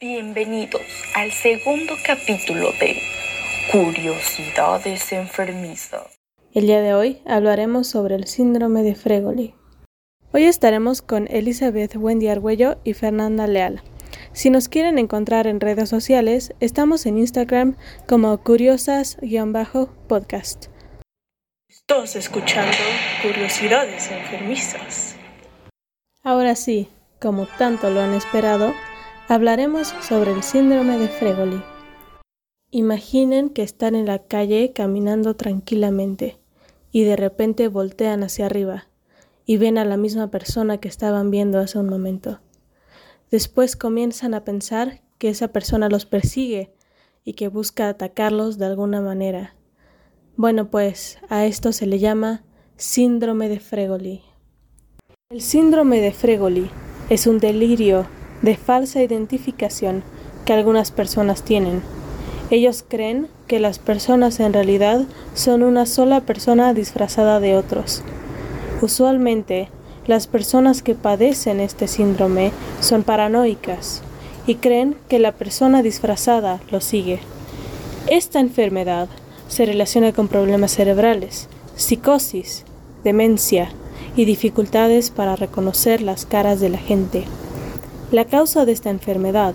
Bienvenidos al segundo capítulo de Curiosidades enfermizas. El día de hoy hablaremos sobre el síndrome de Fregoli. Hoy estaremos con Elizabeth Wendy Argüello y Fernanda Leal. Si nos quieren encontrar en redes sociales, estamos en Instagram como curiosas-podcast. Estás escuchando Curiosidades enfermizas. Ahora sí, como tanto lo han esperado, hablaremos sobre el síndrome de Fregoli. Imaginen que están en la calle caminando tranquilamente y de repente voltean hacia arriba y ven a la misma persona que estaban viendo hace un momento. Después comienzan a pensar que esa persona los persigue y que busca atacarlos de alguna manera. Bueno, pues a esto se le llama síndrome de Fregoli. El síndrome de Fregoli es un delirio de falsa identificación que algunas personas tienen. Ellos creen que las personas en realidad son una sola persona disfrazada de otros. Usualmente, las personas que padecen este síndrome son paranoicas y creen que la persona disfrazada lo sigue. Esta enfermedad se relaciona con problemas cerebrales, psicosis, demencia y dificultades para reconocer las caras de la gente. La causa de esta enfermedad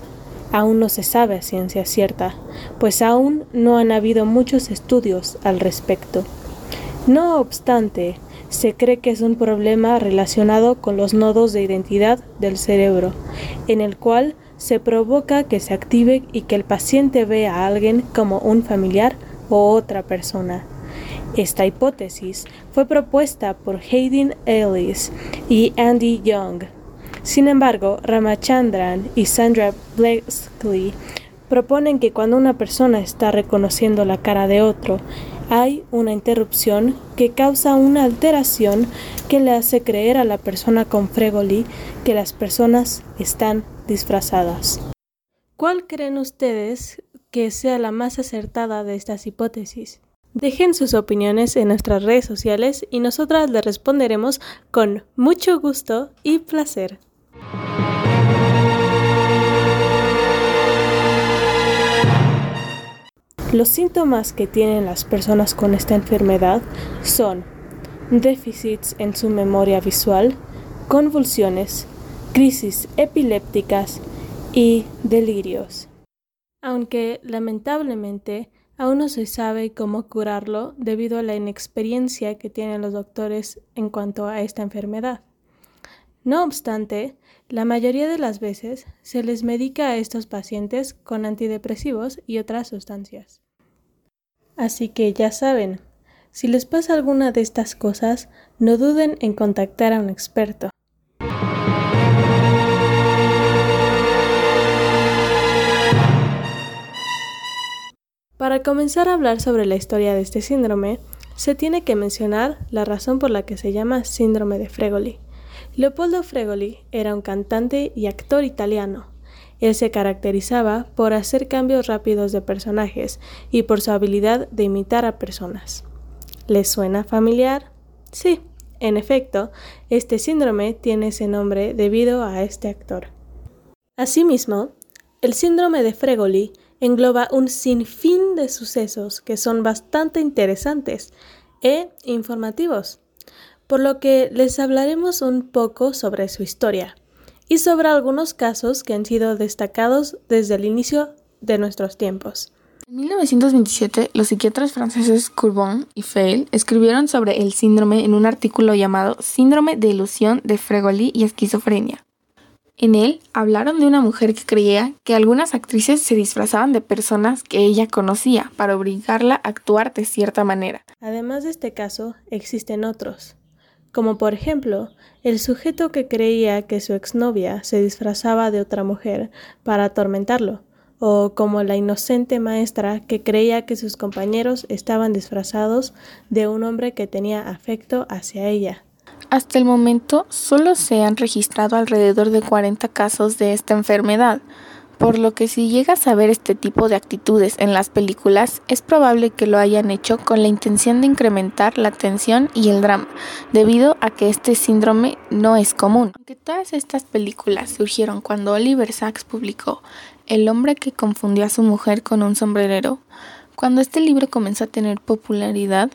aún no se sabe a ciencia cierta, pues aún no han habido muchos estudios al respecto. No obstante, se cree que es un problema relacionado con los nodos de identidad del cerebro, en el cual se provoca que se active y que el paciente vea a alguien como un familiar o otra persona. Esta hipótesis fue propuesta por Hayden Ellis y Andy Young. Sin embargo, Ramachandran y Sandra Blakeslee proponen que cuando una persona está reconociendo la cara de otro, hay una interrupción que causa una alteración que le hace creer a la persona con Fregoli que las personas están disfrazadas. ¿Cuál creen ustedes que sea la más acertada de estas hipótesis? Dejen sus opiniones en nuestras redes sociales y nosotras les responderemos con mucho gusto y placer. Los síntomas que tienen las personas con esta enfermedad son déficits en su memoria visual, convulsiones, crisis epilépticas y delirios. Aunque lamentablemente aún no se sabe cómo curarlo debido a la inexperiencia que tienen los doctores en cuanto a esta enfermedad. No obstante, la mayoría de las veces se les medica a estos pacientes con antidepresivos y otras sustancias. Así que ya saben, si les pasa alguna de estas cosas, no duden en contactar a un experto. Para comenzar a hablar sobre la historia de este síndrome, se tiene que mencionar la razón por la que se llama síndrome de Fregoli. Leopoldo Fregoli era un cantante y actor italiano, él se caracterizaba por hacer cambios rápidos de personajes y por su habilidad de imitar a personas. ¿Les suena familiar? Sí, en efecto, este síndrome tiene ese nombre debido a este actor. Asimismo, el síndrome de Fregoli engloba un sinfín de sucesos que son bastante interesantes e informativos, por lo que les hablaremos un poco sobre su historia y sobre algunos casos que han sido destacados desde el inicio de nuestros tiempos. En 1927, los psiquiatras franceses Courbon y Feil escribieron sobre el síndrome en un artículo llamado Síndrome de ilusión de Fregoli y esquizofrenia. En él hablaron de una mujer que creía que algunas actrices se disfrazaban de personas que ella conocía para obligarla a actuar de cierta manera. Además de este caso, existen otros como por ejemplo el sujeto que creía que su exnovia se disfrazaba de otra mujer para atormentarlo, o como la inocente maestra que creía que sus compañeros estaban disfrazados de un hombre que tenía afecto hacia ella. Hasta el momento solo se han registrado alrededor de 40 casos de esta enfermedad, por lo que si llegas a ver este tipo de actitudes en las películas, es probable que lo hayan hecho con la intención de incrementar la tensión y el drama, debido a que este síndrome no es común. Aunque todas estas películas surgieron cuando Oliver Sacks publicó El hombre que confundió a su mujer con un sombrerero, cuando este libro comenzó a tener popularidad,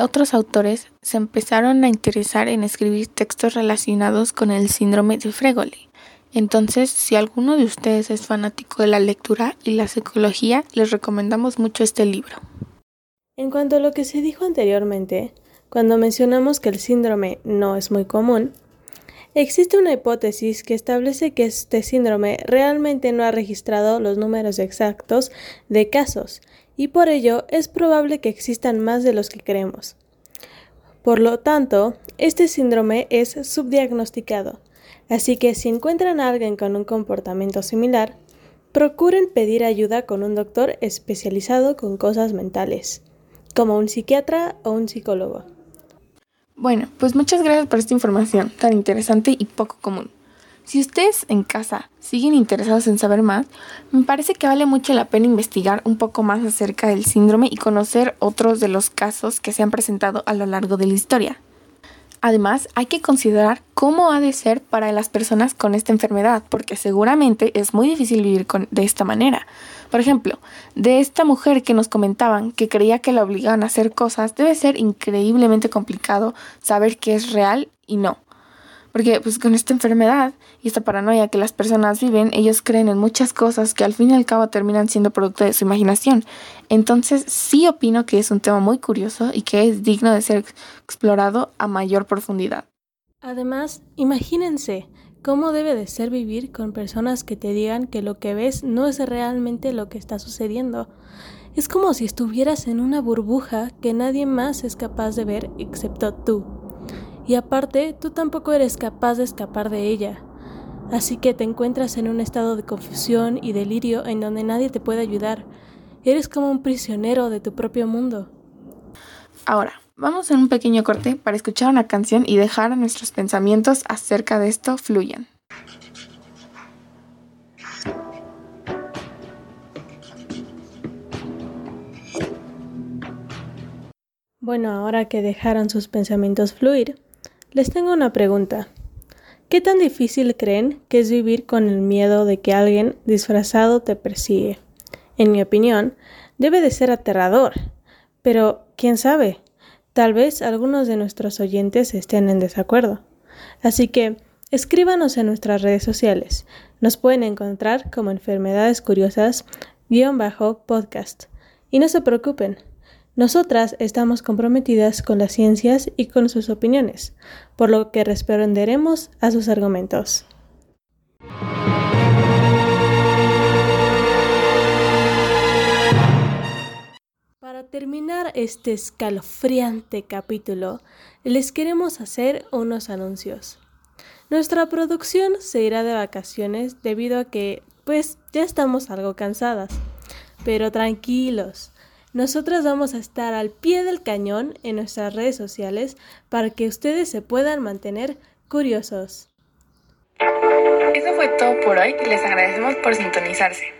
otros autores se empezaron a interesar en escribir textos relacionados con el síndrome de Fregoli. Entonces, si alguno de ustedes es fanático de la lectura y la psicología, les recomendamos mucho este libro. En cuanto a lo que se dijo anteriormente, cuando mencionamos que el síndrome no es muy común, existe una hipótesis que establece que este síndrome realmente no ha registrado los números exactos de casos y por ello es probable que existan más de los que creemos. Por lo tanto, este síndrome es subdiagnosticado Así que si encuentran a alguien con un comportamiento similar, procuren pedir ayuda con un doctor especializado con cosas mentales, como un psiquiatra o un psicólogo. Bueno, pues muchas gracias por esta información tan interesante y poco común. Si ustedes en casa siguen interesados en saber más, me parece que vale mucho la pena investigar un poco más acerca del síndrome y conocer otros de los casos que se han presentado a lo largo de la historia. Además, hay que considerar cómo ha de ser para las personas con esta enfermedad, porque seguramente es muy difícil vivir de esta manera. Por ejemplo, de esta mujer que nos comentaban que creía que la obligaban a hacer cosas, debe ser increíblemente complicado saber qué es real y no. Porque pues con esta enfermedad y esta paranoia que las personas viven, ellos creen en muchas cosas que al fin y al cabo terminan siendo producto de su imaginación. Entonces sí opino que es un tema muy curioso y que es digno de ser explorado a mayor profundidad. Además, imagínense cómo debe de ser vivir con personas que te digan que lo que ves no es realmente lo que está sucediendo. Es como si estuvieras en una burbuja que nadie más es capaz de ver excepto tú. Y aparte, tú tampoco eres capaz de escapar de ella. Así que te encuentras en un estado de confusión y delirio en donde nadie te puede ayudar. Eres como un prisionero de tu propio mundo. Ahora, vamos en un pequeño corte para escuchar una canción y dejar a nuestros pensamientos acerca de esto fluyan. Bueno, ahora que dejaron sus pensamientos fluir, les tengo una pregunta. ¿Qué tan difícil creen que es vivir con el miedo de que alguien disfrazado te persigue? En mi opinión, debe de ser aterrador. Pero, ¿quién sabe? Tal vez algunos de nuestros oyentes estén en desacuerdo. Así que, escríbanos en nuestras redes sociales. Nos pueden encontrar como enfermedades curiosas-podcast. Y no se preocupen, nosotras estamos comprometidas con las ciencias y con sus opiniones, por lo que responderemos a sus argumentos. Para terminar este escalofriante capítulo, les queremos hacer unos anuncios. Nuestra producción se irá de vacaciones debido a que, pues, ya estamos algo cansadas. Pero tranquilos, nosotras vamos a estar al pie del cañón en nuestras redes sociales para que ustedes se puedan mantener curiosos. Eso fue todo por hoy les agradecemos por sintonizarse.